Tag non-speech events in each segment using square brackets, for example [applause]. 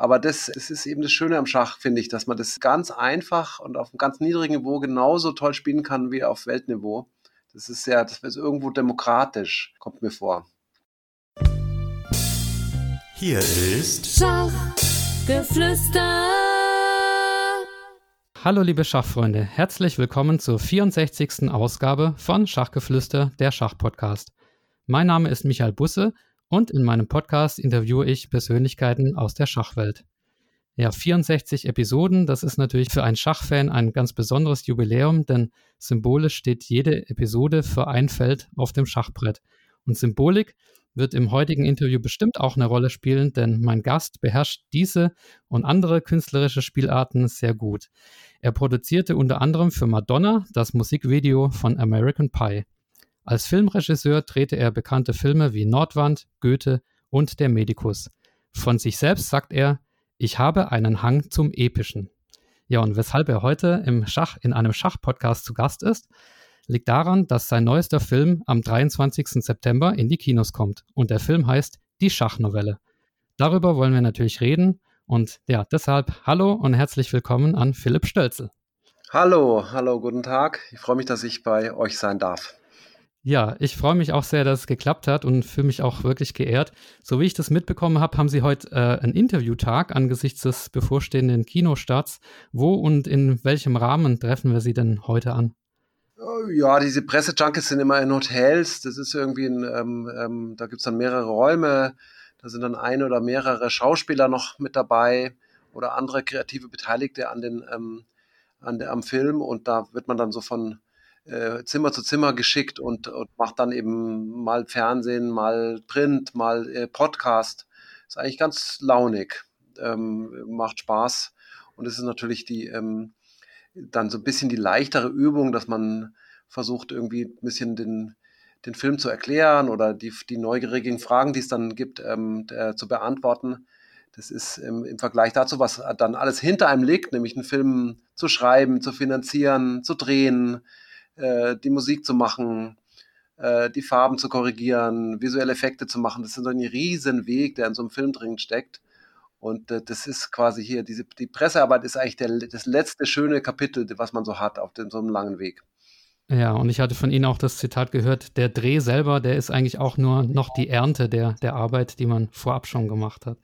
Aber das, das ist eben das Schöne am Schach, finde ich, dass man das ganz einfach und auf einem ganz niedrigen Niveau genauso toll spielen kann wie auf Weltniveau. Das ist ja, das ist irgendwo demokratisch, kommt mir vor. Hier ist Schachgeflüster. Hallo liebe Schachfreunde, herzlich willkommen zur 64. Ausgabe von Schachgeflüster, der Schachpodcast. Mein Name ist Michael Busse und in meinem Podcast interviewe ich Persönlichkeiten aus der Schachwelt. Ja, 64 Episoden, das ist natürlich für einen Schachfan ein ganz besonderes Jubiläum, denn symbolisch steht jede Episode für ein Feld auf dem Schachbrett. Und Symbolik wird im heutigen Interview bestimmt auch eine Rolle spielen, denn mein Gast beherrscht diese und andere künstlerische Spielarten sehr gut. Er produzierte unter anderem für Madonna das Musikvideo von American Pie. Als Filmregisseur drehte er bekannte Filme wie Nordwand, Goethe und Der Medikus. Von sich selbst sagt er, ich habe einen Hang zum Epischen. Ja, und weshalb er heute im Schach, in einem Schachpodcast zu Gast ist, liegt daran, dass sein neuester Film am 23. September in die Kinos kommt. Und der Film heißt Die Schachnovelle. Darüber wollen wir natürlich reden. Und ja, deshalb hallo und herzlich willkommen an Philipp Stölzel. Hallo, hallo, guten Tag. Ich freue mich, dass ich bei euch sein darf. Ja, ich freue mich auch sehr, dass es geklappt hat und fühle mich auch wirklich geehrt. So wie ich das mitbekommen habe, haben Sie heute äh, einen Interviewtag angesichts des bevorstehenden Kinostarts. Wo und in welchem Rahmen treffen wir Sie denn heute an? Ja, diese Pressejunkies sind immer in Hotels. Das ist irgendwie ein, ähm, ähm, da gibt es dann mehrere Räume. Da sind dann ein oder mehrere Schauspieler noch mit dabei oder andere kreative Beteiligte an den, ähm, an der, am Film. Und da wird man dann so von äh, Zimmer zu Zimmer geschickt und, und macht dann eben mal Fernsehen, mal Print, mal äh, Podcast. Ist eigentlich ganz launig, ähm, macht Spaß. Und es ist natürlich die, ähm, dann so ein bisschen die leichtere Übung, dass man versucht, irgendwie ein bisschen den, den Film zu erklären oder die, die neugierigen Fragen, die es dann gibt, ähm, der, zu beantworten. Das ist im, im, Vergleich dazu, was dann alles hinter einem liegt, nämlich einen Film zu schreiben, zu finanzieren, zu drehen, äh, die Musik zu machen, äh, die Farben zu korrigieren, visuelle Effekte zu machen. Das ist so ein riesen Weg, der in so einem Film drin steckt. Und äh, das ist quasi hier, diese, die Pressearbeit ist eigentlich der, das letzte schöne Kapitel, was man so hat auf dem, so einem langen Weg. Ja, und ich hatte von Ihnen auch das Zitat gehört, der Dreh selber, der ist eigentlich auch nur noch die Ernte der, der Arbeit, die man vorab schon gemacht hat.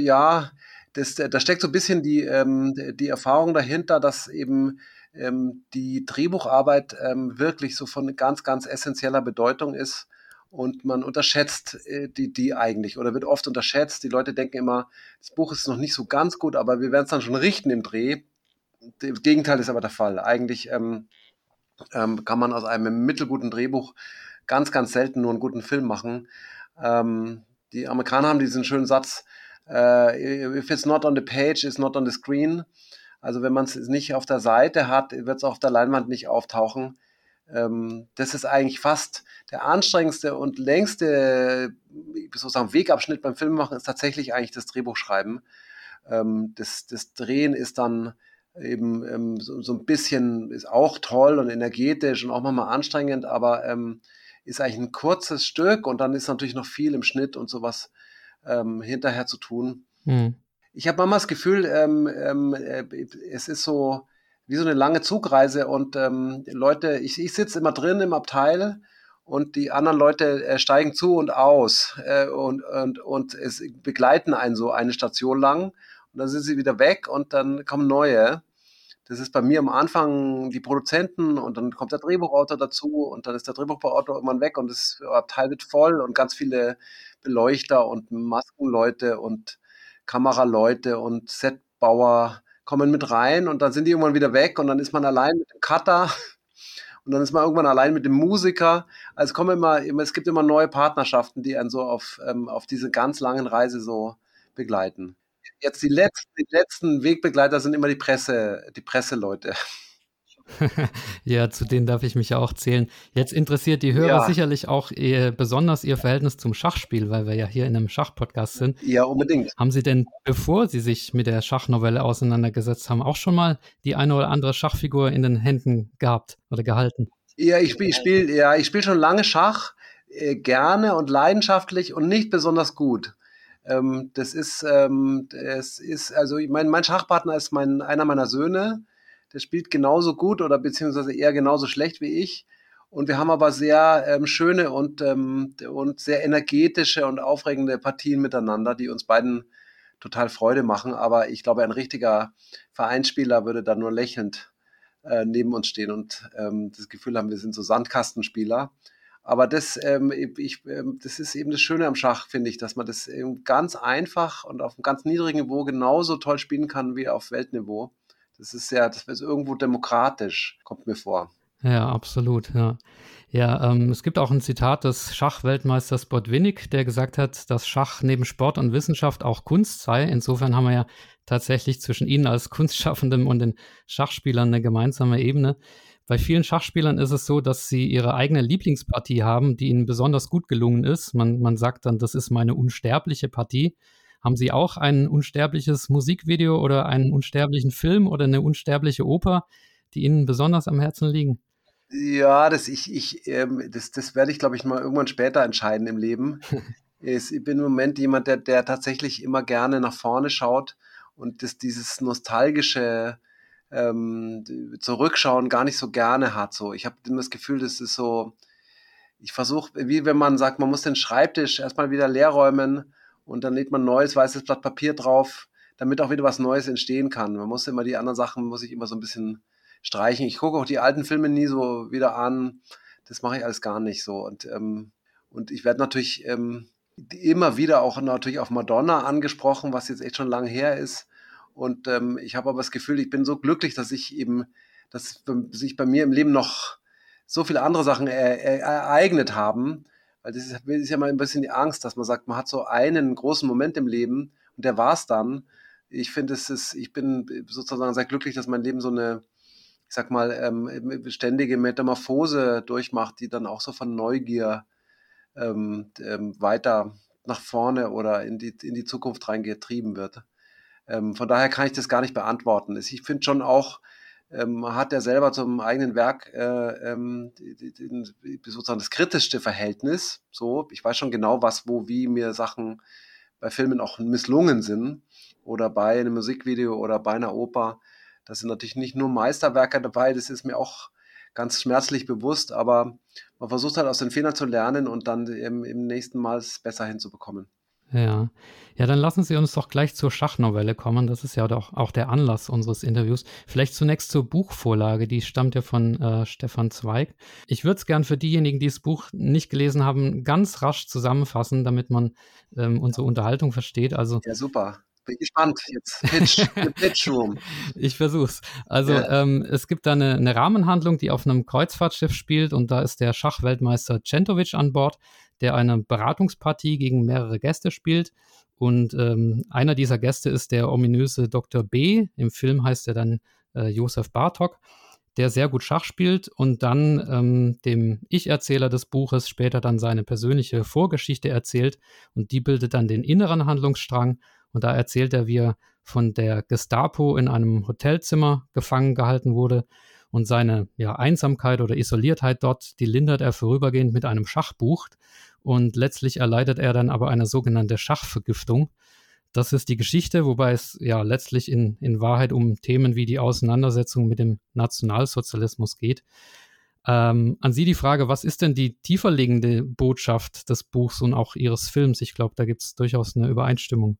Ja, das, da steckt so ein bisschen die, ähm, die Erfahrung dahinter, dass eben ähm, die Drehbucharbeit ähm, wirklich so von ganz, ganz essentieller Bedeutung ist und man unterschätzt äh, die, die eigentlich oder wird oft unterschätzt. Die Leute denken immer, das Buch ist noch nicht so ganz gut, aber wir werden es dann schon richten im Dreh. Das Gegenteil ist aber der Fall. Eigentlich ähm, ähm, kann man aus einem mittelguten Drehbuch ganz, ganz selten nur einen guten Film machen. Ähm, die Amerikaner haben diesen schönen Satz, uh, if it's not on the page, it's not on the screen. Also wenn man es nicht auf der Seite hat, wird es auf der Leinwand nicht auftauchen. Ähm, das ist eigentlich fast der anstrengendste und längste sozusagen Wegabschnitt beim Filmemachen ist tatsächlich eigentlich das Drehbuchschreiben. Ähm, das, das Drehen ist dann eben ähm, so, so, ein bisschen, ist auch toll und energetisch und auch manchmal anstrengend, aber ähm, ist eigentlich ein kurzes Stück und dann ist natürlich noch viel im Schnitt und sowas ähm, hinterher zu tun. Mhm ich habe manchmal das Gefühl, ähm, ähm, äh, es ist so wie so eine lange Zugreise und ähm, Leute, ich, ich sitze immer drin im Abteil und die anderen Leute äh, steigen zu und aus äh, und, und, und es begleiten einen so eine Station lang und dann sind sie wieder weg und dann kommen neue. Das ist bei mir am Anfang die Produzenten und dann kommt der Drehbuchautor dazu und dann ist der Drehbuchautor irgendwann weg und das Abteil wird voll und ganz viele Beleuchter und Maskenleute und Kameraleute und Setbauer kommen mit rein und dann sind die irgendwann wieder weg und dann ist man allein mit dem Cutter [laughs] und dann ist man irgendwann allein mit dem Musiker. Also kommen immer, es gibt immer neue Partnerschaften, die einen so auf, ähm, auf diese ganz langen Reise so begleiten. Jetzt die letzten, die letzten Wegbegleiter sind immer die Presse, die Presseleute. [laughs] [laughs] ja, zu denen darf ich mich ja auch zählen. Jetzt interessiert die Hörer ja. sicherlich auch ihr, besonders Ihr Verhältnis zum Schachspiel, weil wir ja hier in einem Schachpodcast sind. Ja, unbedingt. Haben Sie denn, bevor Sie sich mit der Schachnovelle auseinandergesetzt haben, auch schon mal die eine oder andere Schachfigur in den Händen gehabt oder gehalten? Ja, ich spiele spiel, ja, spiel schon lange Schach, äh, gerne und leidenschaftlich und nicht besonders gut. Ähm, das ist, ähm, es ist, also mein, mein Schachpartner ist mein, einer meiner Söhne. Der spielt genauso gut oder beziehungsweise eher genauso schlecht wie ich. Und wir haben aber sehr ähm, schöne und, ähm, und sehr energetische und aufregende Partien miteinander, die uns beiden total Freude machen. Aber ich glaube, ein richtiger Vereinsspieler würde da nur lächelnd äh, neben uns stehen und ähm, das Gefühl haben, wir sind so Sandkastenspieler. Aber das, ähm, ich, ähm, das ist eben das Schöne am Schach, finde ich, dass man das ganz einfach und auf einem ganz niedrigen Niveau genauso toll spielen kann wie auf Weltniveau. Das ist ja, das ist irgendwo demokratisch, kommt mir vor. Ja, absolut, ja. Ja, ähm, es gibt auch ein Zitat des Schachweltmeisters Botwinnik, der gesagt hat, dass Schach neben Sport und Wissenschaft auch Kunst sei. Insofern haben wir ja tatsächlich zwischen Ihnen als Kunstschaffendem und den Schachspielern eine gemeinsame Ebene. Bei vielen Schachspielern ist es so, dass sie ihre eigene Lieblingspartie haben, die ihnen besonders gut gelungen ist. Man, man sagt dann, das ist meine unsterbliche Partie. Haben Sie auch ein unsterbliches Musikvideo oder einen unsterblichen Film oder eine unsterbliche Oper, die Ihnen besonders am Herzen liegen? Ja, das, ich, ich, ähm, das, das werde ich, glaube ich, mal irgendwann später entscheiden im Leben. [laughs] ich bin im Moment jemand, der, der tatsächlich immer gerne nach vorne schaut und das, dieses nostalgische ähm, Zurückschauen gar nicht so gerne hat. So, ich habe immer das Gefühl, das ist so, ich versuche, wie wenn man sagt, man muss den Schreibtisch erstmal wieder leer räumen und dann lädt man neues weißes Blatt Papier drauf, damit auch wieder was Neues entstehen kann. Man muss immer die anderen Sachen, muss ich immer so ein bisschen streichen. Ich gucke auch die alten Filme nie so wieder an. Das mache ich alles gar nicht so. Und, ähm, und ich werde natürlich ähm, immer wieder auch natürlich auf Madonna angesprochen, was jetzt echt schon lange her ist. Und ähm, ich habe aber das Gefühl, ich bin so glücklich, dass ich eben, dass sich bei mir im Leben noch so viele andere Sachen er, er, ereignet haben. Weil das ist, ist, ja mal ein bisschen die Angst, dass man sagt, man hat so einen großen Moment im Leben und der war es dann. Ich finde, es ist, ich bin sozusagen sehr glücklich, dass mein Leben so eine, ich sag mal, ähm, ständige Metamorphose durchmacht, die dann auch so von Neugier ähm, ähm, weiter nach vorne oder in die, in die Zukunft reingetrieben wird. Ähm, von daher kann ich das gar nicht beantworten. Ich finde schon auch, ähm, hat er selber zum eigenen Werk äh, ähm, sozusagen das kritischste Verhältnis. So, ich weiß schon genau, was, wo, wie mir Sachen bei Filmen auch misslungen sind oder bei einem Musikvideo oder bei einer Oper. Da sind natürlich nicht nur Meisterwerke dabei, das ist mir auch ganz schmerzlich bewusst, aber man versucht halt aus den Fehlern zu lernen und dann im, im nächsten Mal es besser hinzubekommen. Ja. Ja, dann lassen Sie uns doch gleich zur Schachnovelle kommen. Das ist ja doch auch der Anlass unseres Interviews. Vielleicht zunächst zur Buchvorlage. Die stammt ja von äh, Stefan Zweig. Ich würde es gern für diejenigen, die das Buch nicht gelesen haben, ganz rasch zusammenfassen, damit man ähm, unsere Unterhaltung versteht. Also, ja, super bin gespannt jetzt. Pitch, [laughs] Pitch Room. Ich versuch's. Also ja. ähm, es gibt da eine, eine, Rahmenhandlung, die auf einem Kreuzfahrtschiff spielt und da ist der Schachweltmeister Centovic an Bord, der eine Beratungspartie gegen mehrere Gäste spielt. Und ähm, einer dieser Gäste ist der ominöse Dr. B. Im Film heißt er dann äh, Josef Bartok, der sehr gut Schach spielt und dann ähm, dem Ich-Erzähler des Buches später dann seine persönliche Vorgeschichte erzählt. Und die bildet dann den inneren Handlungsstrang. Und da erzählt er, wie er von der Gestapo in einem Hotelzimmer gefangen gehalten wurde und seine ja, Einsamkeit oder Isoliertheit dort, die lindert er vorübergehend mit einem Schachbuch und letztlich erleidet er dann aber eine sogenannte Schachvergiftung. Das ist die Geschichte, wobei es ja letztlich in, in Wahrheit um Themen wie die Auseinandersetzung mit dem Nationalsozialismus geht. Ähm, an Sie die Frage, was ist denn die tieferliegende Botschaft des Buchs und auch Ihres Films? Ich glaube, da gibt es durchaus eine Übereinstimmung.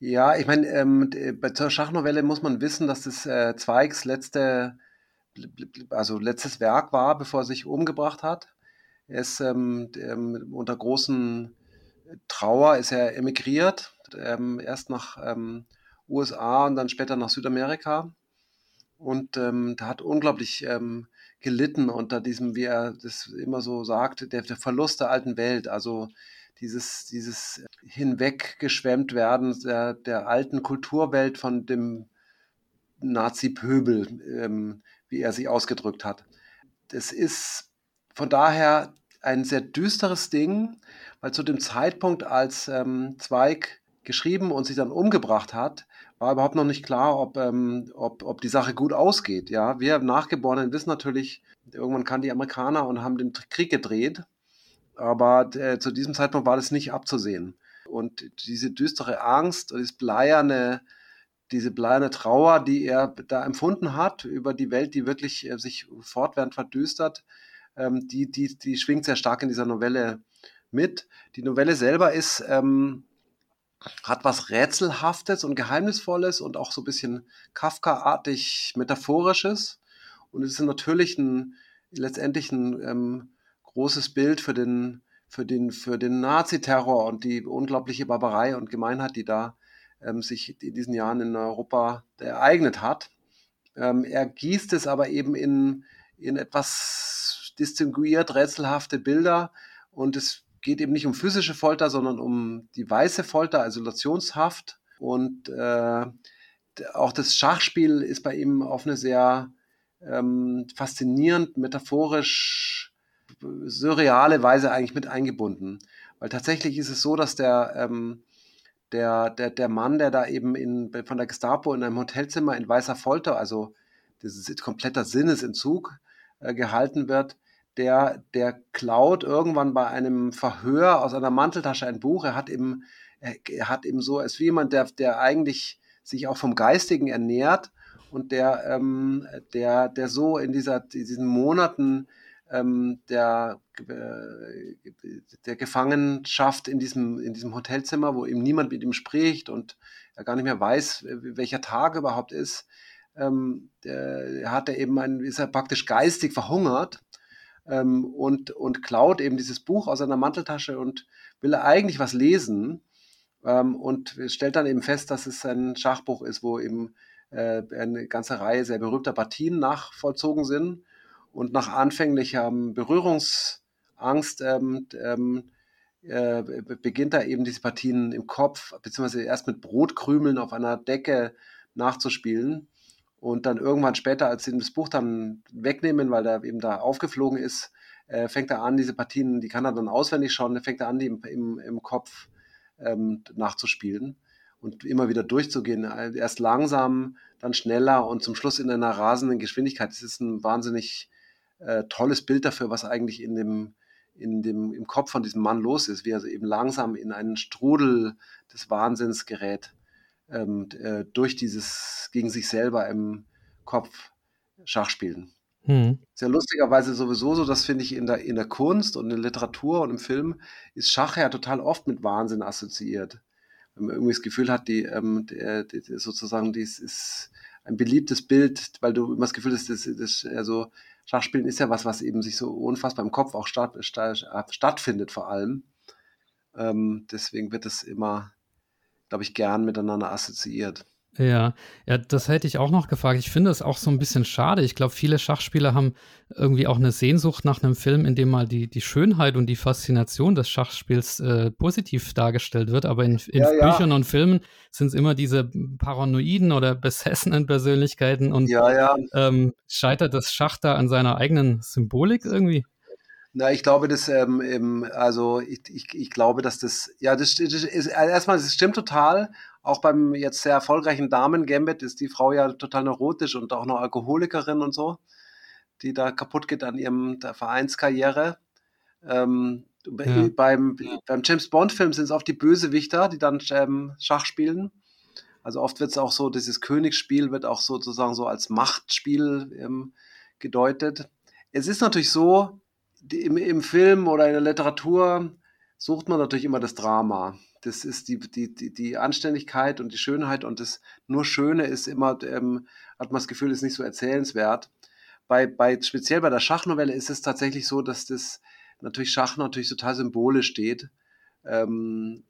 Ja, ich meine, ähm, zur Schachnovelle muss man wissen, dass das äh, Zweigs letzte, also letztes Werk war, bevor er sich umgebracht hat. Er ist ähm, ähm, unter großen Trauer ist er emigriert, ähm, erst nach ähm, USA und dann später nach Südamerika und ähm, hat unglaublich gelitten unter diesem, wie er das immer so sagt, der, der Verlust der alten Welt. Also dieses, dieses Hinweggeschwemmt werden der, der alten Kulturwelt von dem Nazi-Pöbel, ähm, wie er sich ausgedrückt hat. Das ist von daher ein sehr düsteres Ding, weil zu dem Zeitpunkt, als ähm, Zweig geschrieben und sich dann umgebracht hat, war überhaupt noch nicht klar, ob, ähm, ob, ob die Sache gut ausgeht. Ja, wir Nachgeborenen wissen natürlich, irgendwann kamen die Amerikaner und haben den Krieg gedreht, aber äh, zu diesem Zeitpunkt war das nicht abzusehen. und diese düstere Angst und das bleierne, diese bleierne Trauer, die er da empfunden hat über die Welt, die wirklich äh, sich fortwährend verdüstert, ähm, die, die, die schwingt sehr stark in dieser Novelle mit. Die Novelle selber ist, ähm, hat was Rätselhaftes und Geheimnisvolles und auch so ein bisschen Kafka-artig Metaphorisches. Und es ist natürlich ein, letztendlich ein ähm, großes Bild für den, für den, für den Naziterror und die unglaubliche Barbarei und Gemeinheit, die da ähm, sich in diesen Jahren in Europa ereignet hat. Ähm, er gießt es aber eben in, in etwas distinguiert rätselhafte Bilder und es geht eben nicht um physische Folter, sondern um die weiße Folter, Isolationshaft und äh, auch das Schachspiel ist bei ihm auf eine sehr ähm, faszinierend, metaphorisch, surreale Weise eigentlich mit eingebunden. Weil tatsächlich ist es so, dass der, ähm, der, der, der Mann, der da eben in, von der Gestapo in einem Hotelzimmer in weißer Folter, also ist kompletter Sinnesentzug, äh, gehalten wird, der, der klaut irgendwann bei einem Verhör aus einer Manteltasche ein Buch. Er hat eben, er hat eben so, ist wie jemand, der, der eigentlich sich auch vom Geistigen ernährt und der, ähm, der, der so in dieser, diesen Monaten ähm, der, äh, der Gefangenschaft in diesem, in diesem Hotelzimmer, wo eben niemand mit ihm spricht und er gar nicht mehr weiß, welcher Tag überhaupt ist, ähm, der, hat er eben ein, ist er praktisch geistig verhungert ähm, und, und klaut eben dieses Buch aus seiner Manteltasche und will eigentlich was lesen ähm, und stellt dann eben fest, dass es ein Schachbuch ist, wo eben äh, eine ganze Reihe sehr berühmter Partien nachvollzogen sind. Und nach anfänglicher Berührungsangst ähm, ähm, äh, beginnt er eben diese Partien im Kopf, beziehungsweise erst mit Brotkrümeln auf einer Decke nachzuspielen. Und dann irgendwann später, als sie das Buch dann wegnehmen, weil er eben da aufgeflogen ist, äh, fängt er an, diese Partien, die kann er dann auswendig schauen, fängt er an, die im, im, im Kopf ähm, nachzuspielen und immer wieder durchzugehen. Erst langsam, dann schneller und zum Schluss in einer rasenden Geschwindigkeit. Das ist ein wahnsinnig äh, tolles Bild dafür, was eigentlich in dem, in dem, im Kopf von diesem Mann los ist, wie er eben langsam in einen Strudel des Wahnsinns gerät, ähm, äh, durch dieses gegen sich selber im Kopf Schachspielen. Hm. Sehr lustigerweise sowieso so, das finde ich in der, in der Kunst und in der Literatur und im Film ist Schach ja total oft mit Wahnsinn assoziiert wenn man irgendwie das Gefühl hat, die, ähm, die, die, sozusagen, dies ist ein beliebtes Bild, weil du immer das Gefühl hast, das, das, also Schachspielen ist ja was, was eben sich so unfassbar im Kopf auch statt, statt, stattfindet vor allem. Ähm, deswegen wird es immer, glaube ich, gern miteinander assoziiert. Ja, ja, das hätte ich auch noch gefragt. Ich finde es auch so ein bisschen schade. Ich glaube, viele Schachspieler haben irgendwie auch eine Sehnsucht nach einem Film, in dem mal die, die Schönheit und die Faszination des Schachspiels äh, positiv dargestellt wird. Aber in, in ja, Büchern ja. und Filmen sind es immer diese paranoiden oder besessenen Persönlichkeiten und ja, ähm, scheitert das Schach da an seiner eigenen Symbolik irgendwie? Na, ich glaube, dass, ähm, also ich, ich, ich glaube, dass das, ja, das, das ist erstmal, das stimmt total. Auch beim jetzt sehr erfolgreichen Damen-Gambit ist die Frau ja total neurotisch und auch noch Alkoholikerin und so, die da kaputt geht an ihrem Vereinskarriere. Ähm, ja. beim, beim James Bond-Film sind es oft die Bösewichter, die dann ähm, Schach spielen. Also oft wird es auch so, dieses Königsspiel wird auch sozusagen so als Machtspiel ähm, gedeutet. Es ist natürlich so, im, im Film oder in der Literatur sucht man natürlich immer das Drama das ist die, die, die, Anständigkeit und die Schönheit und das nur Schöne ist immer, ähm, hat man das Gefühl, ist nicht so erzählenswert. Bei, bei, speziell bei der Schachnovelle ist es tatsächlich so, dass das natürlich Schach natürlich total symbolisch steht. Ähm,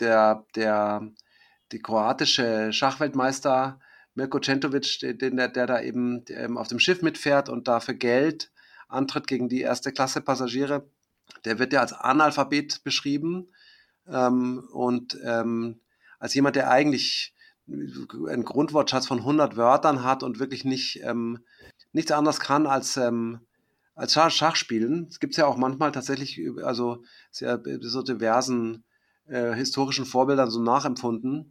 der, der, die kroatische Schachweltmeister Mirko Centovic, der, der, der da eben ähm, auf dem Schiff mitfährt und da für Geld antritt gegen die erste Klasse Passagiere, der wird ja als Analphabet beschrieben ähm, und ähm, als jemand, der eigentlich einen Grundwortschatz von 100 Wörtern hat und wirklich nicht ähm, nichts anderes kann als ähm, als Schach, Schachspielen. Es gibt ja auch manchmal tatsächlich, also sehr so diversen äh, historischen Vorbildern so nachempfunden.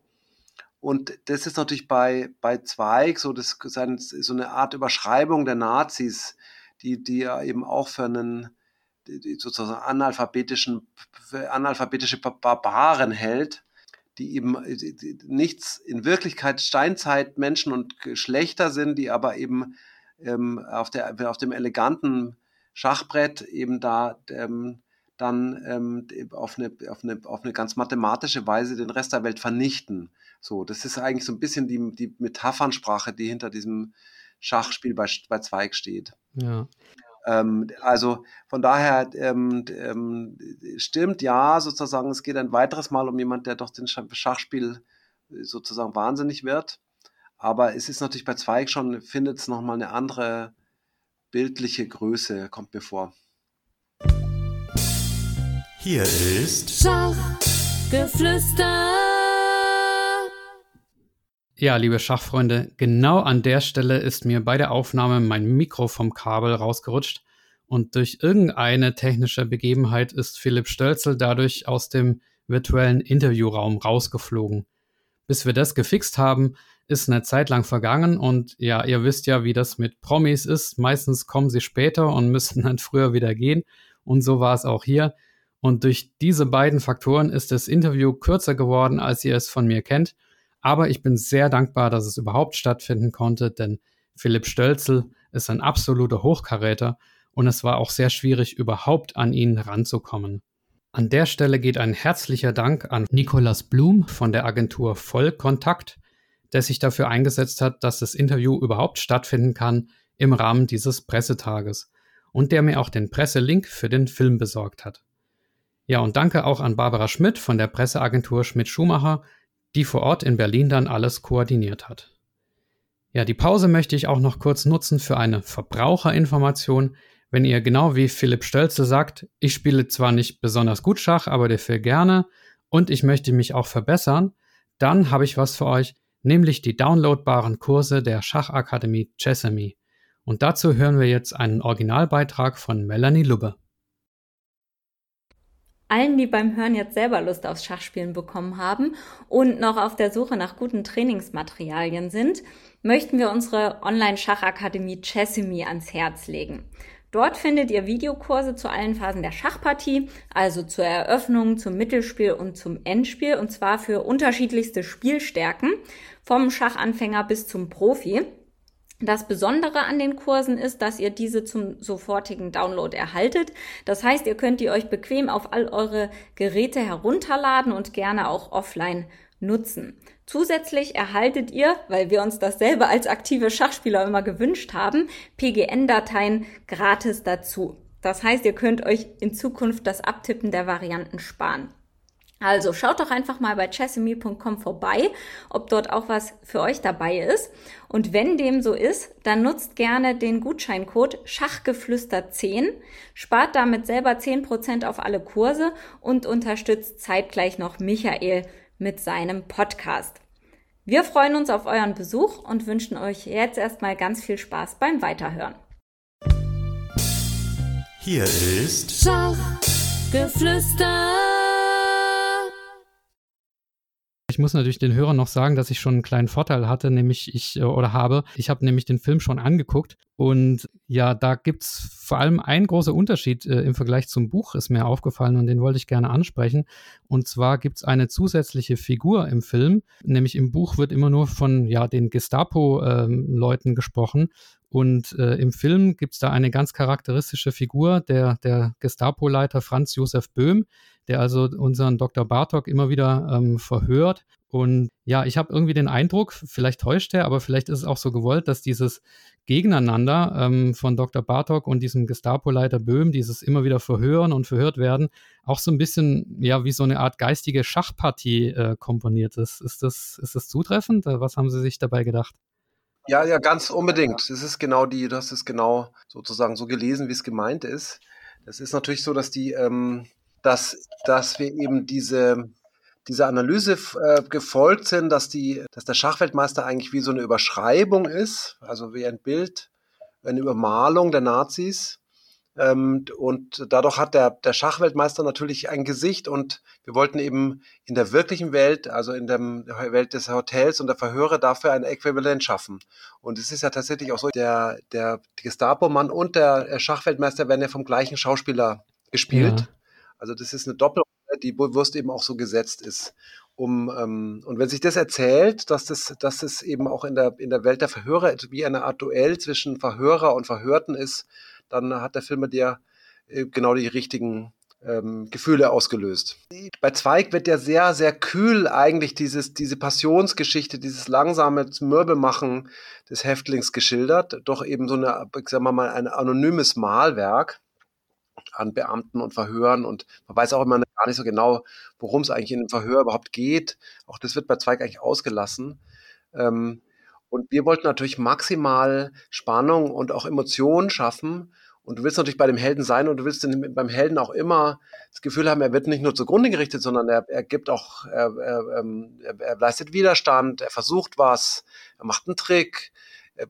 Und das ist natürlich bei, bei Zweig so, das so eine Art Überschreibung der Nazis, die, die ja eben auch für einen sozusagen analphabetischen, analphabetische Barbaren hält, die eben nichts in Wirklichkeit Steinzeitmenschen und Geschlechter sind, die aber eben ähm, auf, der, auf dem eleganten Schachbrett eben da ähm, dann ähm, auf, eine, auf, eine, auf eine ganz mathematische Weise den Rest der Welt vernichten. So, das ist eigentlich so ein bisschen die, die Metaphernsprache, die hinter diesem Schachspiel bei, bei Zweig steht. Ja. Ähm, also von daher ähm, ähm, stimmt ja sozusagen, es geht ein weiteres Mal um jemand, der doch den Schachspiel sozusagen wahnsinnig wird. Aber es ist natürlich bei Zweig schon, findet es nochmal eine andere bildliche Größe, kommt mir vor. Hier ist Schachgeflüster. Ja, liebe Schachfreunde, genau an der Stelle ist mir bei der Aufnahme mein Mikro vom Kabel rausgerutscht und durch irgendeine technische Begebenheit ist Philipp Stölzel dadurch aus dem virtuellen Interviewraum rausgeflogen. Bis wir das gefixt haben, ist eine Zeit lang vergangen und ja, ihr wisst ja, wie das mit Promis ist. Meistens kommen sie später und müssen [laughs] dann früher wieder gehen und so war es auch hier. Und durch diese beiden Faktoren ist das Interview kürzer geworden, als ihr es von mir kennt. Aber ich bin sehr dankbar, dass es überhaupt stattfinden konnte, denn Philipp Stölzel ist ein absoluter Hochkaräter und es war auch sehr schwierig, überhaupt an ihn ranzukommen. An der Stelle geht ein herzlicher Dank an Nicolas Blum von der Agentur Vollkontakt, der sich dafür eingesetzt hat, dass das Interview überhaupt stattfinden kann im Rahmen dieses Pressetages und der mir auch den Presselink für den Film besorgt hat. Ja, und danke auch an Barbara Schmidt von der Presseagentur Schmidt-Schumacher, die vor Ort in Berlin dann alles koordiniert hat. Ja, die Pause möchte ich auch noch kurz nutzen für eine Verbraucherinformation. Wenn ihr genau wie Philipp Stölze sagt, ich spiele zwar nicht besonders gut Schach, aber dafür gerne und ich möchte mich auch verbessern, dann habe ich was für euch, nämlich die downloadbaren Kurse der Schachakademie Chessamy. Und dazu hören wir jetzt einen Originalbeitrag von Melanie Lubbe. Allen, die beim Hören jetzt selber Lust aufs Schachspielen bekommen haben und noch auf der Suche nach guten Trainingsmaterialien sind, möchten wir unsere Online-Schachakademie Chessimy ans Herz legen. Dort findet ihr Videokurse zu allen Phasen der Schachpartie, also zur Eröffnung, zum Mittelspiel und zum Endspiel, und zwar für unterschiedlichste Spielstärken, vom Schachanfänger bis zum Profi. Das Besondere an den Kursen ist, dass ihr diese zum sofortigen Download erhaltet. Das heißt, ihr könnt die euch bequem auf all eure Geräte herunterladen und gerne auch offline nutzen. Zusätzlich erhaltet ihr, weil wir uns dasselbe als aktive Schachspieler immer gewünscht haben, PGN-Dateien gratis dazu. Das heißt, ihr könnt euch in Zukunft das Abtippen der Varianten sparen. Also schaut doch einfach mal bei chessemy.com vorbei, ob dort auch was für euch dabei ist. Und wenn dem so ist, dann nutzt gerne den Gutscheincode Schachgeflüster10, spart damit selber 10% auf alle Kurse und unterstützt zeitgleich noch Michael mit seinem Podcast. Wir freuen uns auf euren Besuch und wünschen euch jetzt erstmal ganz viel Spaß beim Weiterhören. Hier ist Schachgeflüster. Ich muss natürlich den Hörern noch sagen, dass ich schon einen kleinen Vorteil hatte, nämlich ich äh, oder habe. Ich habe nämlich den Film schon angeguckt und ja, da gibt es vor allem einen großen Unterschied äh, im Vergleich zum Buch, ist mir aufgefallen und den wollte ich gerne ansprechen. Und zwar gibt es eine zusätzliche Figur im Film, nämlich im Buch wird immer nur von ja, den Gestapo-Leuten ähm, gesprochen und äh, im Film gibt es da eine ganz charakteristische Figur, der, der Gestapo-Leiter Franz Josef Böhm, der also unseren Dr. Bartok immer wieder ähm, verhört. Und ja, ich habe irgendwie den Eindruck, vielleicht täuscht er, aber vielleicht ist es auch so gewollt, dass dieses Gegeneinander ähm, von Dr. Bartok und diesem Gestapo-Leiter Böhm, dieses immer wieder Verhören und verhört werden, auch so ein bisschen, ja, wie so eine Art geistige Schachpartie äh, komponiert ist. Ist das, ist das zutreffend? Was haben Sie sich dabei gedacht? Ja, ja, ganz unbedingt. Das ist genau die, du hast es genau sozusagen so gelesen, wie es gemeint ist. Das ist natürlich so, dass die, ähm, dass, dass wir eben diese, diese Analyse äh, gefolgt sind, dass die, dass der Schachweltmeister eigentlich wie so eine Überschreibung ist, also wie ein Bild, eine Übermalung der Nazis. Ähm, und dadurch hat der, der Schachweltmeister natürlich ein Gesicht und wir wollten eben in der wirklichen Welt, also in der Welt des Hotels und der Verhöre dafür ein Äquivalent schaffen. Und es ist ja tatsächlich auch so, der, der Gestapo-Mann und der Schachweltmeister werden ja vom gleichen Schauspieler gespielt. Ja. Also das ist eine Doppelrolle, die bewusst eben auch so gesetzt ist. Um, ähm, und wenn sich das erzählt, dass das, dass das eben auch in der, in der Welt der Verhörer wie eine Art Duell zwischen Verhörer und Verhörten ist, dann hat der Film dir äh, genau die richtigen ähm, Gefühle ausgelöst. Bei Zweig wird ja sehr, sehr kühl eigentlich dieses, diese Passionsgeschichte, dieses langsame Mürbemachen des Häftlings geschildert, doch eben so eine, sagen wir mal, ein anonymes Malwerk an Beamten und Verhören und man weiß auch immer gar nicht so genau, worum es eigentlich in einem Verhör überhaupt geht. Auch das wird bei Zweig eigentlich ausgelassen. Ähm, und wir wollten natürlich maximal Spannung und auch Emotionen schaffen. Und du willst natürlich bei dem Helden sein und du willst beim Helden auch immer das Gefühl haben, er wird nicht nur zugrunde gerichtet, sondern er, er gibt auch, er, er, ähm, er leistet Widerstand, er versucht was, er macht einen Trick,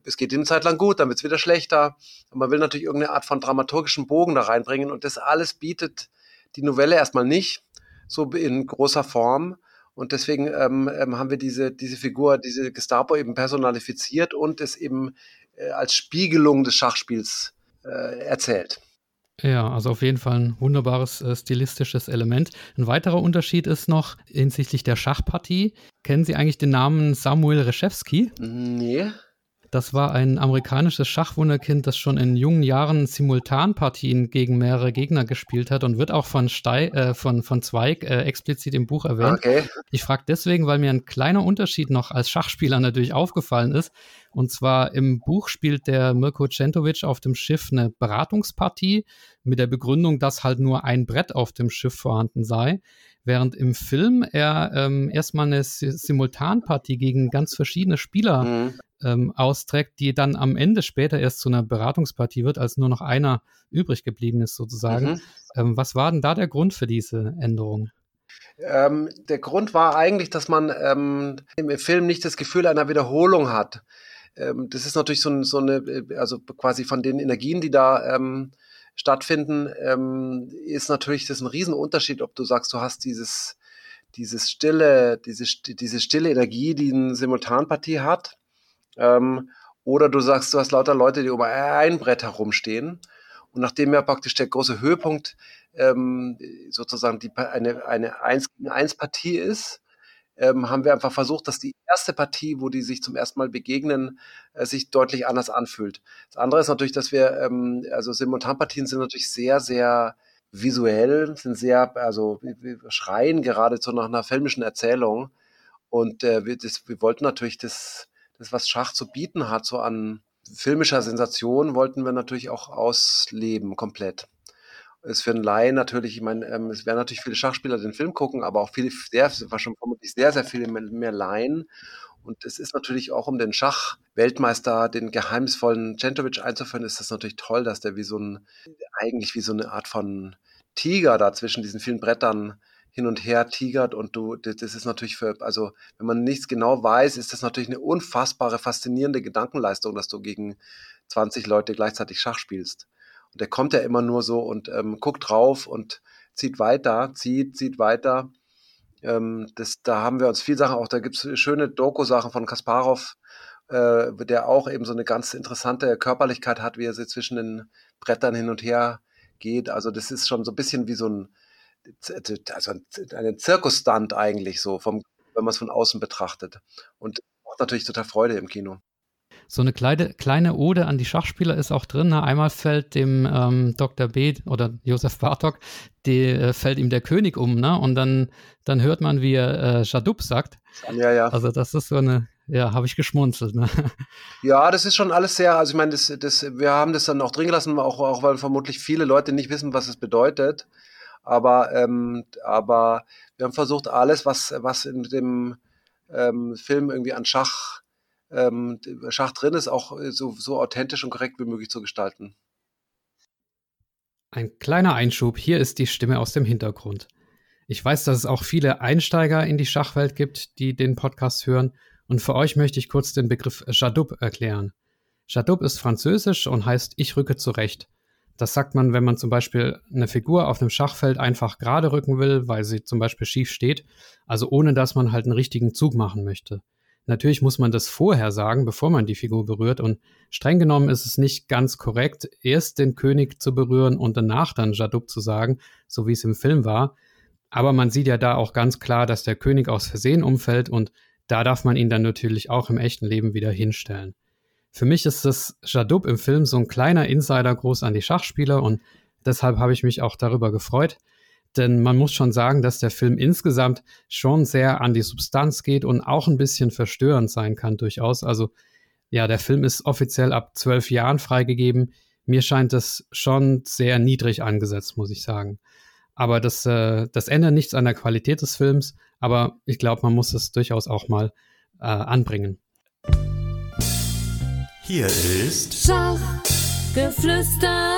es geht ihm eine Zeit lang gut, dann wird es wieder schlechter. Und man will natürlich irgendeine Art von dramaturgischen Bogen da reinbringen und das alles bietet die Novelle erstmal nicht, so in großer Form. Und deswegen ähm, ähm, haben wir diese, diese Figur, diese Gestapo eben personalifiziert und es eben äh, als Spiegelung des Schachspiels äh, erzählt. Ja, also auf jeden Fall ein wunderbares äh, stilistisches Element. Ein weiterer Unterschied ist noch hinsichtlich der Schachpartie. Kennen Sie eigentlich den Namen Samuel Reshevsky? Nee. Das war ein amerikanisches Schachwunderkind, das schon in jungen Jahren Simultanpartien gegen mehrere Gegner gespielt hat und wird auch von, Stei äh, von, von Zweig äh, explizit im Buch erwähnt. Okay. Ich frage deswegen, weil mir ein kleiner Unterschied noch als Schachspieler natürlich aufgefallen ist. Und zwar im Buch spielt der Mirko Centovic auf dem Schiff eine Beratungspartie mit der Begründung, dass halt nur ein Brett auf dem Schiff vorhanden sei während im Film er ähm, erstmal eine Simultanpartie gegen ganz verschiedene Spieler mhm ähm, austrägt, die dann am Ende später erst zu einer Beratungspartie wird, als nur noch einer übrig geblieben ist sozusagen. Mhm. Ähm, was war denn da der Grund für diese Änderung? Ähm, der Grund war eigentlich, dass man ähm, im Film nicht das Gefühl einer Wiederholung hat. Ähm, das ist natürlich so, so, eine, äh, also quasi von den Energien, die da ähm, stattfinden, ist natürlich das ein Riesenunterschied, ob du sagst, du hast dieses, dieses stille, diese, diese stille Energie, die eine Simultanpartie hat, ähm, oder du sagst, du hast lauter Leute, die um ein Brett herumstehen. Und nachdem ja praktisch der große Höhepunkt ähm, sozusagen die, eine, eine 1 gegen 1 Partie ist, ähm, haben wir einfach versucht, dass die erste Partie, wo die sich zum ersten Mal begegnen, äh, sich deutlich anders anfühlt. Das andere ist natürlich, dass wir, ähm, also Simultanpartien sind natürlich sehr, sehr visuell, sind sehr, also wir schreien geradezu nach einer filmischen Erzählung. Und äh, wir, das, wir wollten natürlich das, das, was Schach zu bieten hat, so an filmischer Sensation, wollten wir natürlich auch ausleben, komplett. Ist für einen Laien natürlich, ich meine, ähm, es werden natürlich viele Schachspieler den Film gucken, aber auch viele, sehr, war schon vermutlich sehr, sehr viele mehr, Laien. Und es ist natürlich auch, um den Schachweltmeister, den geheimnisvollen Centovic einzuführen, ist das natürlich toll, dass der wie so ein, eigentlich wie so eine Art von Tiger da zwischen diesen vielen Brettern hin und her tigert und du, das ist natürlich für, also wenn man nichts genau weiß, ist das natürlich eine unfassbare, faszinierende Gedankenleistung, dass du gegen 20 Leute gleichzeitig Schach spielst. Und der kommt ja immer nur so und ähm, guckt drauf und zieht weiter, zieht, zieht weiter. Ähm, das, da haben wir uns viel Sachen auch, da gibt es schöne Doku-Sachen von Kasparov, äh, der auch eben so eine ganz interessante Körperlichkeit hat, wie er sie zwischen den Brettern hin und her geht. Also das ist schon so ein bisschen wie so ein also einen Zirkusstunt eigentlich so, vom, wenn man es von außen betrachtet. Und macht natürlich total Freude im Kino. So eine kleine, kleine Ode an die Schachspieler ist auch drin. Ne? Einmal fällt dem ähm, Dr. B oder Josef Bartok, die, äh, fällt ihm der König um, ne? Und dann, dann hört man, wie er äh, Shadup sagt. Ja, ja. Also das ist so eine, ja, habe ich geschmunzelt. Ne? [laughs] Ja, das ist schon alles sehr, also ich meine, das, das, wir haben das dann auch drin gelassen, auch, auch weil vermutlich viele Leute nicht wissen, was es bedeutet. Aber, ähm, aber wir haben versucht, alles, was, was in dem ähm, Film irgendwie an Schach, ähm, Schach drin ist, auch so, so authentisch und korrekt wie möglich zu gestalten. Ein kleiner Einschub, hier ist die Stimme aus dem Hintergrund. Ich weiß, dass es auch viele Einsteiger in die Schachwelt gibt, die den Podcast hören. Und für euch möchte ich kurz den Begriff Jadoub erklären. Jadoub ist französisch und heißt ich rücke zurecht. Das sagt man, wenn man zum Beispiel eine Figur auf einem Schachfeld einfach gerade rücken will, weil sie zum Beispiel schief steht, also ohne dass man halt einen richtigen Zug machen möchte. Natürlich muss man das vorher sagen, bevor man die Figur berührt. Und streng genommen ist es nicht ganz korrekt, erst den König zu berühren und danach dann Jadub zu sagen, so wie es im Film war. Aber man sieht ja da auch ganz klar, dass der König aus Versehen umfällt und da darf man ihn dann natürlich auch im echten Leben wieder hinstellen. Für mich ist das Jadub im Film so ein kleiner Insider-Gruß an die Schachspieler und deshalb habe ich mich auch darüber gefreut. Denn man muss schon sagen, dass der Film insgesamt schon sehr an die Substanz geht und auch ein bisschen verstörend sein kann, durchaus. Also, ja, der Film ist offiziell ab zwölf Jahren freigegeben. Mir scheint das schon sehr niedrig angesetzt, muss ich sagen. Aber das, äh, das ändert nichts an der Qualität des Films. Aber ich glaube, man muss es durchaus auch mal äh, anbringen. Hier ist Schachgeflüster.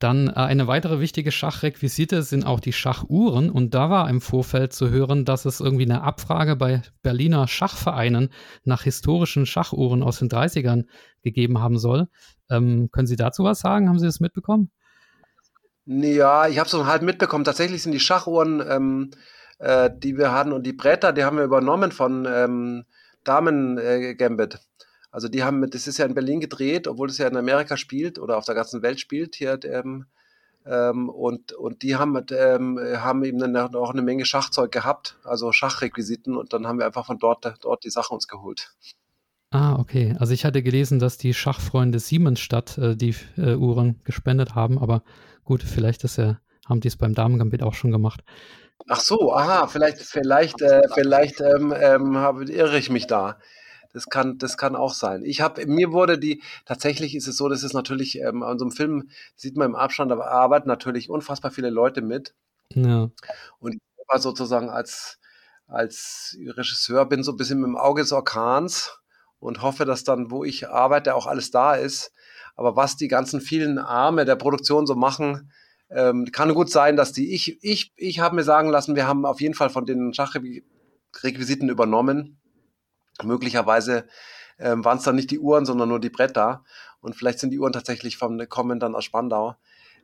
Dann äh, eine weitere wichtige Schachrequisite sind auch die Schachuhren. Und da war im Vorfeld zu hören, dass es irgendwie eine Abfrage bei Berliner Schachvereinen nach historischen Schachuhren aus den 30ern gegeben haben soll. Ähm, können Sie dazu was sagen? Haben Sie das mitbekommen? Ja, ich habe es so halt mitbekommen. Tatsächlich sind die Schachuhren, ähm, äh, die wir hatten und die Bretter, die haben wir übernommen von ähm, Damen äh. Also die haben, das ist ja in Berlin gedreht, obwohl es ja in Amerika spielt oder auf der ganzen Welt spielt hier. Ähm, ähm, und, und die haben, ähm, haben eben dann auch eine Menge Schachzeug gehabt, also Schachrequisiten. Und dann haben wir einfach von dort, dort die Sachen uns geholt. Ah, okay. Also ich hatte gelesen, dass die Schachfreunde Siemensstadt äh, die äh, Uhren gespendet haben, aber gut, vielleicht ist ja, haben die es beim Damengambit auch schon gemacht. Ach so, aha, vielleicht, vielleicht, äh, vielleicht ähm, ähm, irre ich mich da. Das kann, das kann auch sein. Ich habe, mir wurde die, tatsächlich ist es so, das ist natürlich, ähm, an so einem Film sieht man im Abstand, aber arbeiten natürlich unfassbar viele Leute mit. Ja. Und ich war sozusagen als, als Regisseur bin so ein bisschen im Auge des Orkans und hoffe, dass dann, wo ich arbeite, auch alles da ist. Aber was die ganzen vielen Arme der Produktion so machen, ähm, kann gut sein, dass die, ich, ich, ich habe mir sagen lassen, wir haben auf jeden Fall von den Schachrequisiten übernommen. Möglicherweise ähm, waren es dann nicht die Uhren, sondern nur die Bretter. Und vielleicht sind die Uhren tatsächlich vom kommen dann aus Spandau.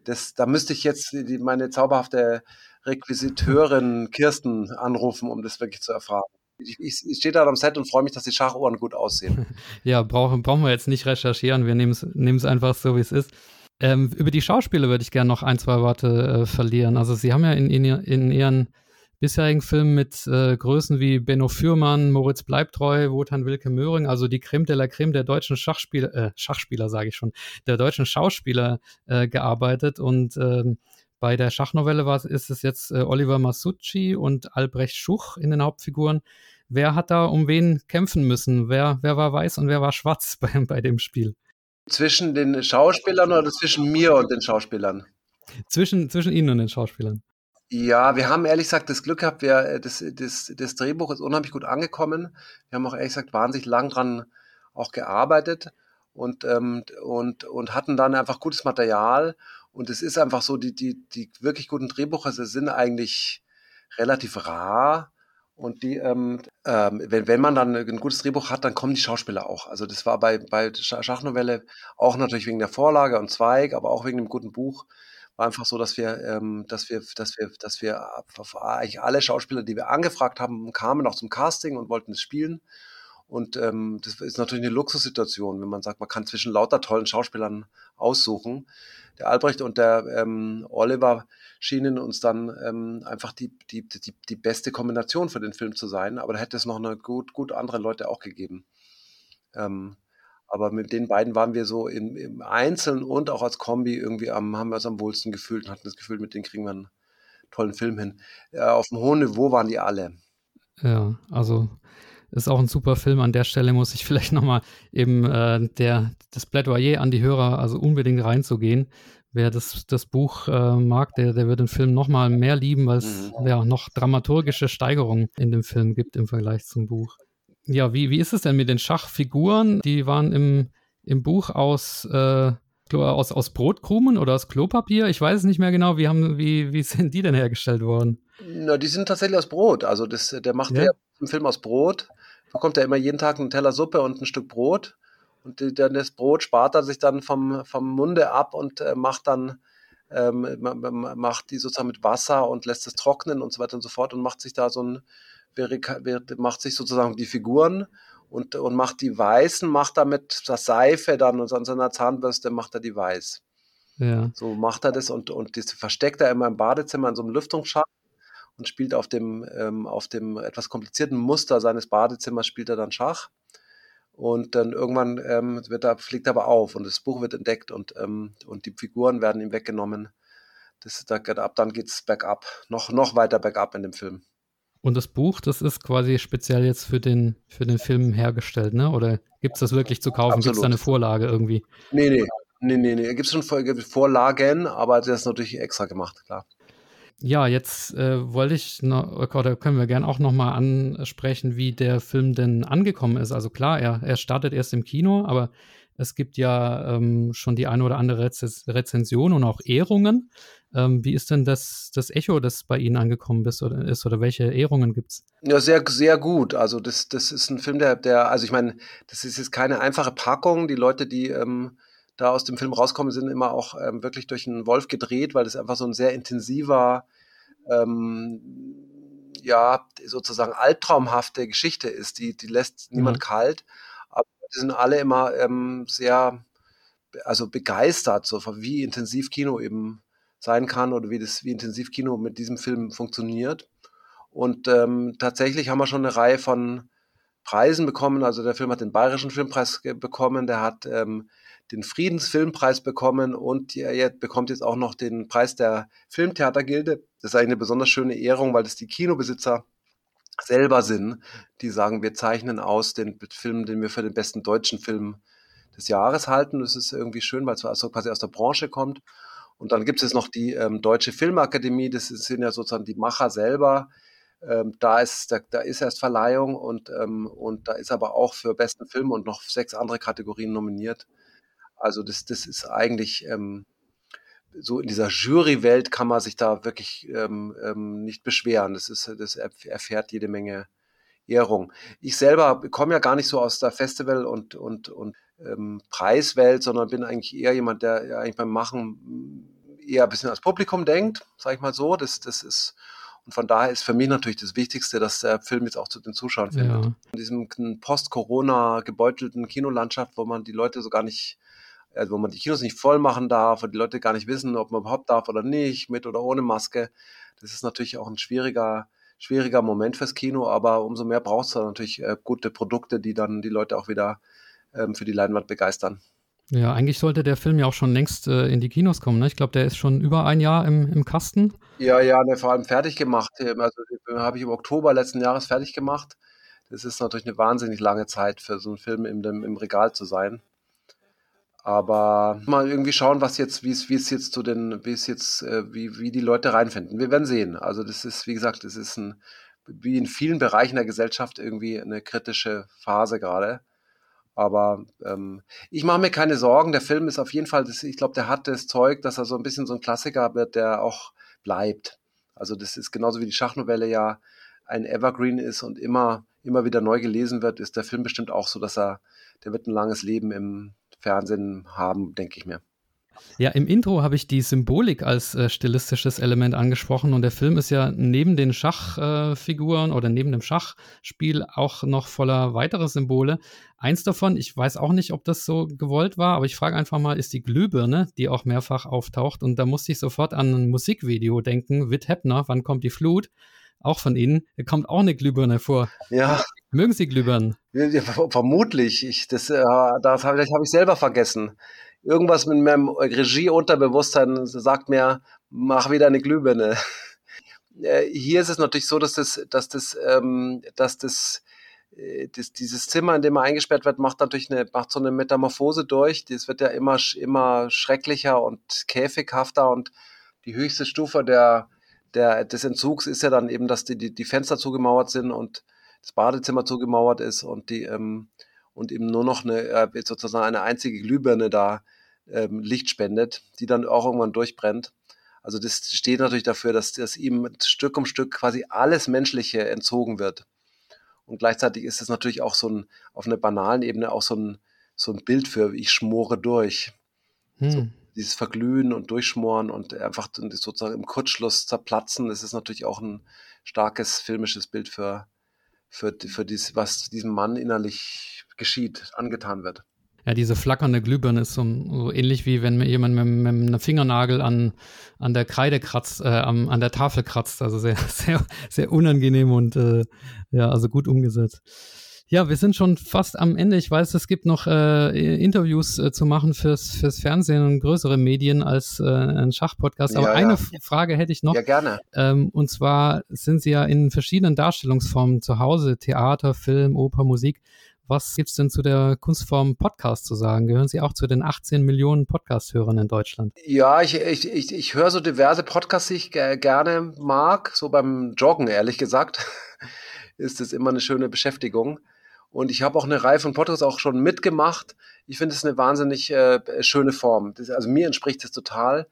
Das, da müsste ich jetzt die, meine zauberhafte Requisiteurin Kirsten anrufen, um das wirklich zu erfahren. Ich, ich, ich stehe da am Set und freue mich, dass die Schachuhren gut aussehen. [laughs] ja, brauchen, brauchen wir jetzt nicht recherchieren. Wir nehmen es einfach so, wie es ist. Ähm, über die Schauspieler würde ich gerne noch ein, zwei Worte äh, verlieren. Also Sie haben ja in, in, in Ihren bisherigen Filmen mit äh, Größen wie Benno Fürmann, Moritz Bleibtreu, Wotan Wilke Möhring, also die Creme de la Creme der deutschen Schachspieler, äh, Schachspieler sage ich schon, der deutschen Schauspieler äh, gearbeitet und ähm, bei der Schachnovelle war, ist es jetzt äh, Oliver Masucci und Albrecht Schuch in den Hauptfiguren. Wer hat da um wen kämpfen müssen? Wer, wer war weiß und wer war schwarz [laughs] bei, bei dem Spiel? Zwischen den Schauspielern oder zwischen mir und den Schauspielern? Zwischen, zwischen Ihnen und den Schauspielern. Ja, wir haben ehrlich gesagt das Glück gehabt, wir, äh, das, das, das Drehbuch ist unheimlich gut angekommen. Wir haben auch ehrlich gesagt wahnsinnig lang dran auch gearbeitet und, ähm, und, und hatten dann einfach gutes Material. Und es ist einfach so, die, die, die wirklich guten Drehbücher sind eigentlich relativ rar. Und die, ähm, ähm, wenn, wenn man dann ein gutes Drehbuch hat, dann kommen die Schauspieler auch. Also das war bei, bei Schachnovelle auch natürlich wegen der Vorlage und Zweig, aber auch wegen dem guten Buch war einfach so, dass wir, ähm, dass wir, dass wir, dass wir eigentlich alle Schauspieler, die wir angefragt haben, kamen auch zum Casting und wollten es spielen. Und ähm, das ist natürlich eine Luxussituation, wenn man sagt, man kann zwischen lauter tollen Schauspielern aussuchen. Der Albrecht und der ähm, Oliver schienen uns dann ähm, einfach die, die, die, die beste Kombination für den Film zu sein. Aber da hätte es noch eine gut, gut andere Leute auch gegeben. Ähm, aber mit den beiden waren wir so im, im Einzelnen und auch als Kombi irgendwie am, haben wir uns am wohlsten gefühlt und hatten das Gefühl, mit denen kriegen wir einen tollen Film hin. Äh, auf dem hohen Niveau waren die alle. Ja, also ist auch ein super Film. An der Stelle muss ich [laughs] vielleicht nochmal eben äh, der, das Plädoyer an die Hörer, also unbedingt reinzugehen. Wer das, das Buch äh, mag, der, der wird den Film nochmal mehr lieben, weil es mhm. ja noch dramaturgische Steigerungen in dem Film gibt im Vergleich zum Buch. Ja, wie, wie ist es denn mit den Schachfiguren? Die waren im, im Buch aus, äh, aus, aus Brotkrumen oder aus Klopapier? Ich weiß es nicht mehr genau. Wie, haben, wie, wie sind die denn hergestellt worden? Na, die sind tatsächlich aus Brot. Also das, der macht ja. im Film aus Brot. Bekommt er immer jeden Tag einen Teller Suppe und ein Stück Brot. Und die, dann das Brot spart er sich dann vom, vom Munde ab und äh, macht dann ähm, macht die sozusagen mit Wasser und lässt es trocknen und so weiter und so fort und macht sich da so ein macht sich sozusagen die Figuren und, und macht die Weißen, macht damit das Seife dann und an seiner Zahnbürste macht er die Weiß. Ja. So macht er das und, und das versteckt er immer im Badezimmer in so einem Lüftungsschacht und spielt auf dem, ähm, auf dem etwas komplizierten Muster seines Badezimmers spielt er dann Schach. Und dann irgendwann ähm, wird er, fliegt er aber auf und das Buch wird entdeckt und, ähm, und die Figuren werden ihm weggenommen. Das, da, ab dann geht es bergab, noch, noch weiter bergab in dem Film. Und das Buch, das ist quasi speziell jetzt für den, für den Film hergestellt, ne? Oder gibt es das wirklich zu kaufen? Gibt es da eine Vorlage irgendwie? Nee, nee. Nee, nee, nee. Gibt es schon Vorlagen, aber das ist natürlich extra gemacht, klar. Ja, jetzt äh, wollte ich noch, oder können wir gerne auch nochmal ansprechen, wie der Film denn angekommen ist. Also klar, er, er startet erst im Kino, aber es gibt ja ähm, schon die eine oder andere Rez Rezension und auch Ehrungen. Ähm, wie ist denn das, das Echo, das bei Ihnen angekommen ist oder, ist, oder welche Ehrungen gibt es? Ja, sehr, sehr gut. Also das, das ist ein Film, der, der, also ich meine, das ist jetzt keine einfache Packung. Die Leute, die ähm, da aus dem Film rauskommen, sind immer auch ähm, wirklich durch einen Wolf gedreht, weil das einfach so ein sehr intensiver, ähm, ja, sozusagen albtraumhafte Geschichte ist. Die, die lässt mhm. niemand kalt. Aber die sind alle immer ähm, sehr, also begeistert, so wie intensiv Kino eben sein kann oder wie das, wie intensiv Kino mit diesem Film funktioniert. Und ähm, tatsächlich haben wir schon eine Reihe von Preisen bekommen. Also der Film hat den Bayerischen Filmpreis bekommen, der hat ähm, den Friedensfilmpreis bekommen und er bekommt jetzt auch noch den Preis der Filmtheatergilde. Das ist eigentlich eine besonders schöne Ehrung, weil das die Kinobesitzer selber sind, die sagen, wir zeichnen aus den Film, den wir für den besten deutschen Film des Jahres halten. Das ist irgendwie schön, weil es also quasi aus der Branche kommt. Und dann gibt es noch die ähm, Deutsche Filmakademie, das sind ja sozusagen die Macher selber. Ähm, da, ist, da, da, ist erst Verleihung und, ähm, und da ist aber auch für besten Film und noch sechs andere Kategorien nominiert. Also das, das ist eigentlich ähm, so in dieser Jury-Welt kann man sich da wirklich ähm, ähm, nicht beschweren. Das, ist, das erfährt jede Menge Ehrung. Ich selber komme ja gar nicht so aus der Festival- und, und, und ähm, Preiswelt, sondern bin eigentlich eher jemand, der ja eigentlich beim Machen eher ein bisschen als Publikum denkt, sage ich mal so. Das, das ist, und von daher ist für mich natürlich das Wichtigste, dass der Film jetzt auch zu den Zuschauern findet. Ja. In diesem Post-Corona gebeutelten Kinolandschaft, wo man die Leute so gar nicht, also wo man die Kinos nicht voll machen darf und die Leute gar nicht wissen, ob man überhaupt darf oder nicht, mit oder ohne Maske. Das ist natürlich auch ein schwieriger, schwieriger Moment fürs Kino, aber umso mehr braucht es da natürlich äh, gute Produkte, die dann die Leute auch wieder ähm, für die Leinwand begeistern. Ja, eigentlich sollte der Film ja auch schon längst äh, in die Kinos kommen. Ne? Ich glaube, der ist schon über ein Jahr im, im Kasten. Ja, ja, der vor allem fertig gemacht. Also habe ich im Oktober letzten Jahres fertig gemacht. Das ist natürlich eine wahnsinnig lange Zeit für so einen Film im, im Regal zu sein. Aber mal irgendwie schauen, was jetzt, wie es, wie es jetzt zu den, wie es jetzt, äh, wie, wie die Leute reinfinden. Wir werden sehen. Also das ist, wie gesagt, das ist ein, wie in vielen Bereichen der Gesellschaft irgendwie eine kritische Phase gerade. Aber ähm, ich mache mir keine Sorgen. Der Film ist auf jeden Fall, das, ich glaube, der hat das Zeug, dass er so ein bisschen so ein Klassiker wird, der auch bleibt. Also das ist genauso wie die Schachnovelle ja ein Evergreen ist und immer, immer wieder neu gelesen wird, ist der Film bestimmt auch so, dass er, der wird ein langes Leben im Fernsehen haben, denke ich mir. Ja, im Intro habe ich die Symbolik als äh, stilistisches Element angesprochen und der Film ist ja neben den Schachfiguren äh, oder neben dem Schachspiel auch noch voller weiterer Symbole. Eins davon, ich weiß auch nicht, ob das so gewollt war, aber ich frage einfach mal, ist die Glühbirne, die auch mehrfach auftaucht und da musste ich sofort an ein Musikvideo denken, Witt Heppner, wann kommt die Flut? Auch von Ihnen, da kommt auch eine Glühbirne vor. Ja. Mögen Sie Glühbirnen? Vermutlich. Ich, das äh, das habe hab ich selber vergessen irgendwas mit meinem Regie-Unterbewusstsein sagt mir, mach wieder eine Glühbirne. [laughs] Äh, hier ist es natürlich so, dass das, dass das, ähm, dass das, äh, das, dieses Zimmer, in dem man eingesperrt wird, macht natürlich eine, macht so eine Metamorphose durch. Das wird ja immer, immer schrecklicher und käfighafter und die höchste Stufe der, der, des Entzugs ist ja dann eben, dass die, die, die Fenster zugemauert sind und das Badezimmer zugemauert ist und die, ähm, und eben nur noch eine, äh, sozusagen eine einzige Glühbirne da ähm, Licht spendet, die dann auch irgendwann durchbrennt. Also das steht natürlich dafür, dass, dass ihm Stück um Stück quasi alles Menschliche entzogen wird. Und gleichzeitig ist es natürlich auch so ein, auf einer banalen Ebene auch so ein, so ein Bild für, ich schmore durch. Hm. So, dieses Verglühen und Durchschmoren und einfach sozusagen im Kurzschluss zerplatzen, das ist natürlich auch ein starkes filmisches Bild für, für, für dies, was diesem Mann innerlich geschieht, angetan wird. Ja, diese flackernde Glühbirne ist so, so ähnlich wie wenn jemand mit, mit einem Fingernagel an, an der Kreide kratzt, äh, an, an der Tafel kratzt. Also sehr, [laughs] sehr, sehr unangenehm und äh, ja, also gut umgesetzt. Ja, wir sind schon fast am Ende. Ich weiß, es gibt noch äh, Interviews äh, zu machen fürs, fürs Fernsehen und größere Medien als äh, ein Schachpodcast. Aber ja, eine ja. Frage hätte ich noch. Ja, gerne. Ähm, und zwar sind Sie ja in verschiedenen Darstellungsformen zu Hause, Theater, Film, Oper, Musik. Was gibt es denn zu der Kunstform Podcast zu sagen? Gehören Sie auch zu den 18 Millionen Podcast-Hörern in Deutschland? Ja, ich, ich, ich, ich höre so diverse Podcasts, die ich gerne mag. So beim Joggen, ehrlich gesagt, [laughs] ist es immer eine schöne Beschäftigung. Und ich habe auch eine Reihe von Podcasts auch schon mitgemacht. Ich finde es eine wahnsinnig äh, schöne Form. Das, also mir entspricht das total.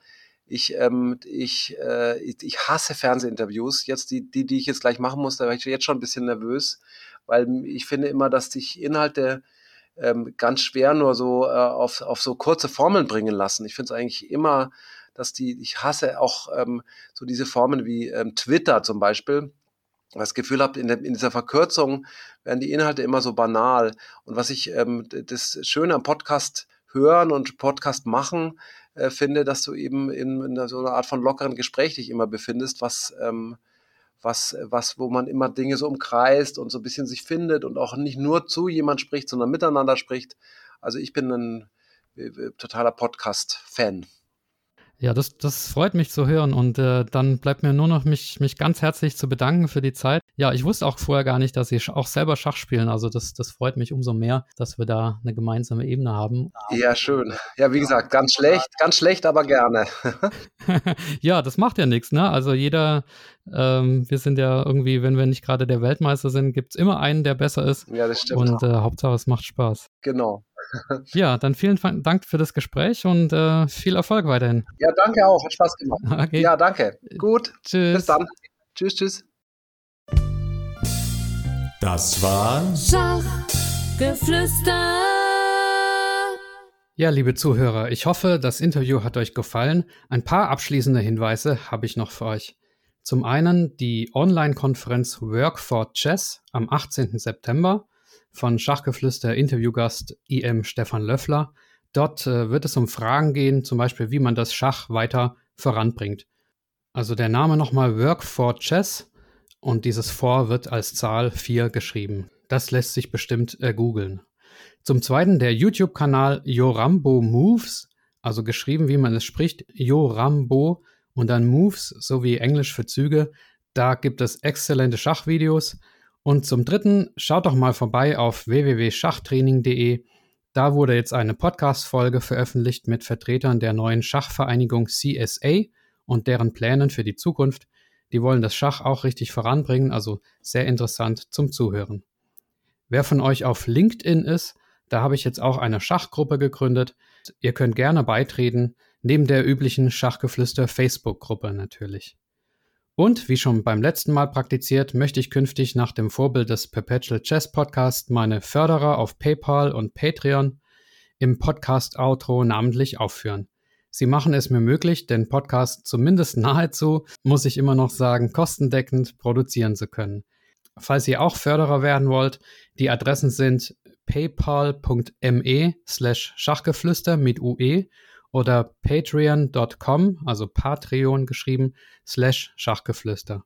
Ich, ähm, ich, äh, ich hasse Fernsehinterviews. Jetzt die, die, die ich jetzt gleich machen muss, da war ich jetzt schon ein bisschen nervös, weil ich finde immer, dass sich Inhalte ähm, ganz schwer nur so äh, auf, auf so kurze Formeln bringen lassen. Ich finde es eigentlich immer, dass die, ich hasse auch ähm, so diese Formen wie ähm, Twitter zum Beispiel das Gefühl habe, in, in, dieser Verkürzung werden die Inhalte immer so banal. Und was ich ähm, das Schöne am Podcast hören und Podcast machen äh, finde, dass du eben in, in, so einer Art von lockeren Gespräch dich immer befindest, was, ähm, was, was, wo man immer Dinge so umkreist und so ein bisschen sich findet und auch nicht nur zu jemand spricht, sondern miteinander spricht. Also ich bin ein äh totaler Podcast-Fan. Ja, das, das freut mich zu hören und äh, dann bleibt mir nur noch mich, mich ganz herzlich zu bedanken für die Zeit. Ja, ich wusste auch vorher gar nicht, dass Sie auch selber Schach spielen, also das, das freut mich umso mehr, dass wir da eine gemeinsame Ebene haben. Ja, schön. Ja, wie gesagt, ganz schlecht, ganz schlecht, aber gerne. [laughs] ja, das macht ja nichts, ne? Also jeder, ähm, wir sind ja irgendwie, wenn wir nicht gerade der Weltmeister sind, gibt es immer einen, der besser ist. Ja, das stimmt. Und äh, Hauptsache, es macht Spaß. Genau. Ja, dann vielen Dank für das Gespräch und äh, viel Erfolg weiterhin. Ja, danke auch. Hat Spaß gemacht. [laughs] Okay. Ja, danke. Gut. Tschüss. Bis dann. Tschüss, tschüss. Das war Schachgeflüster. Ja, liebe Zuhörer, ich hoffe, das Interview hat euch gefallen. Ein paar abschließende Hinweise habe ich noch für euch. Zum einen die Online-Konferenz Work for Chess am 18. September von Schachgeflüster Interviewgast IM Stefan Löffler. Dort äh, wird es um Fragen gehen, zum Beispiel, wie man das Schach weiter voranbringt. Also der Name nochmal Work for Chess und dieses For wird als Zahl 4 geschrieben. Das lässt sich bestimmt äh, googeln. Zum zweiten der YouTube-Kanal Yorambo Moves, also geschrieben, wie man es spricht, Yorambo und dann Moves sowie Englisch für Züge. Da gibt es exzellente Schachvideos und zum Dritten, schaut doch mal vorbei auf www.schachtraining.de. Da wurde jetzt eine Podcast-Folge veröffentlicht mit Vertretern der neuen Schachvereinigung CSA und deren Plänen für die Zukunft. Die wollen das Schach auch richtig voranbringen, also sehr interessant zum Zuhören. Wer von euch auf LinkedIn ist, da habe ich jetzt auch eine Schachgruppe gegründet. Ihr könnt gerne beitreten, neben der üblichen Schachgeflüster Facebook-Gruppe natürlich. Und wie schon beim letzten Mal praktiziert, möchte ich künftig nach dem Vorbild des Perpetual Chess Podcast meine Förderer auf PayPal und Patreon im Podcast-Outro namentlich aufführen. Sie machen es mir möglich, den Podcast zumindest nahezu, muss ich immer noch sagen, kostendeckend produzieren zu können. Falls ihr auch Förderer werden wollt, die Adressen sind paypal.me slash Schachgeflüster mit UE oder patreon.com, also Patreon geschrieben, slash Schachgeflüster.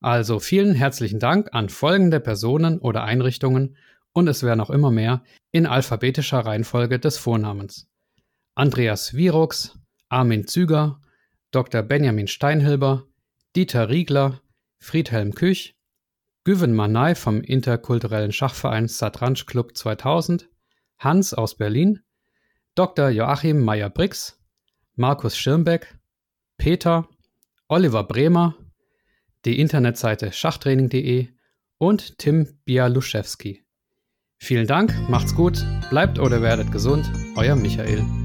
Also vielen herzlichen Dank an folgende Personen oder Einrichtungen und es wären noch immer mehr in alphabetischer Reihenfolge des Vornamens. Andreas Virux, Armin Züger, Dr. Benjamin Steinhilber, Dieter Riegler, Friedhelm Küch, Güven Manay vom interkulturellen Schachverein Satranj Club 2000, Hans aus Berlin, Dr. Joachim Meyer-Brix, Markus Schirmbeck, Peter, Oliver Bremer, die Internetseite schachtraining.de und Tim Bialuszewski. Vielen Dank, macht's gut, bleibt oder werdet gesund, euer Michael.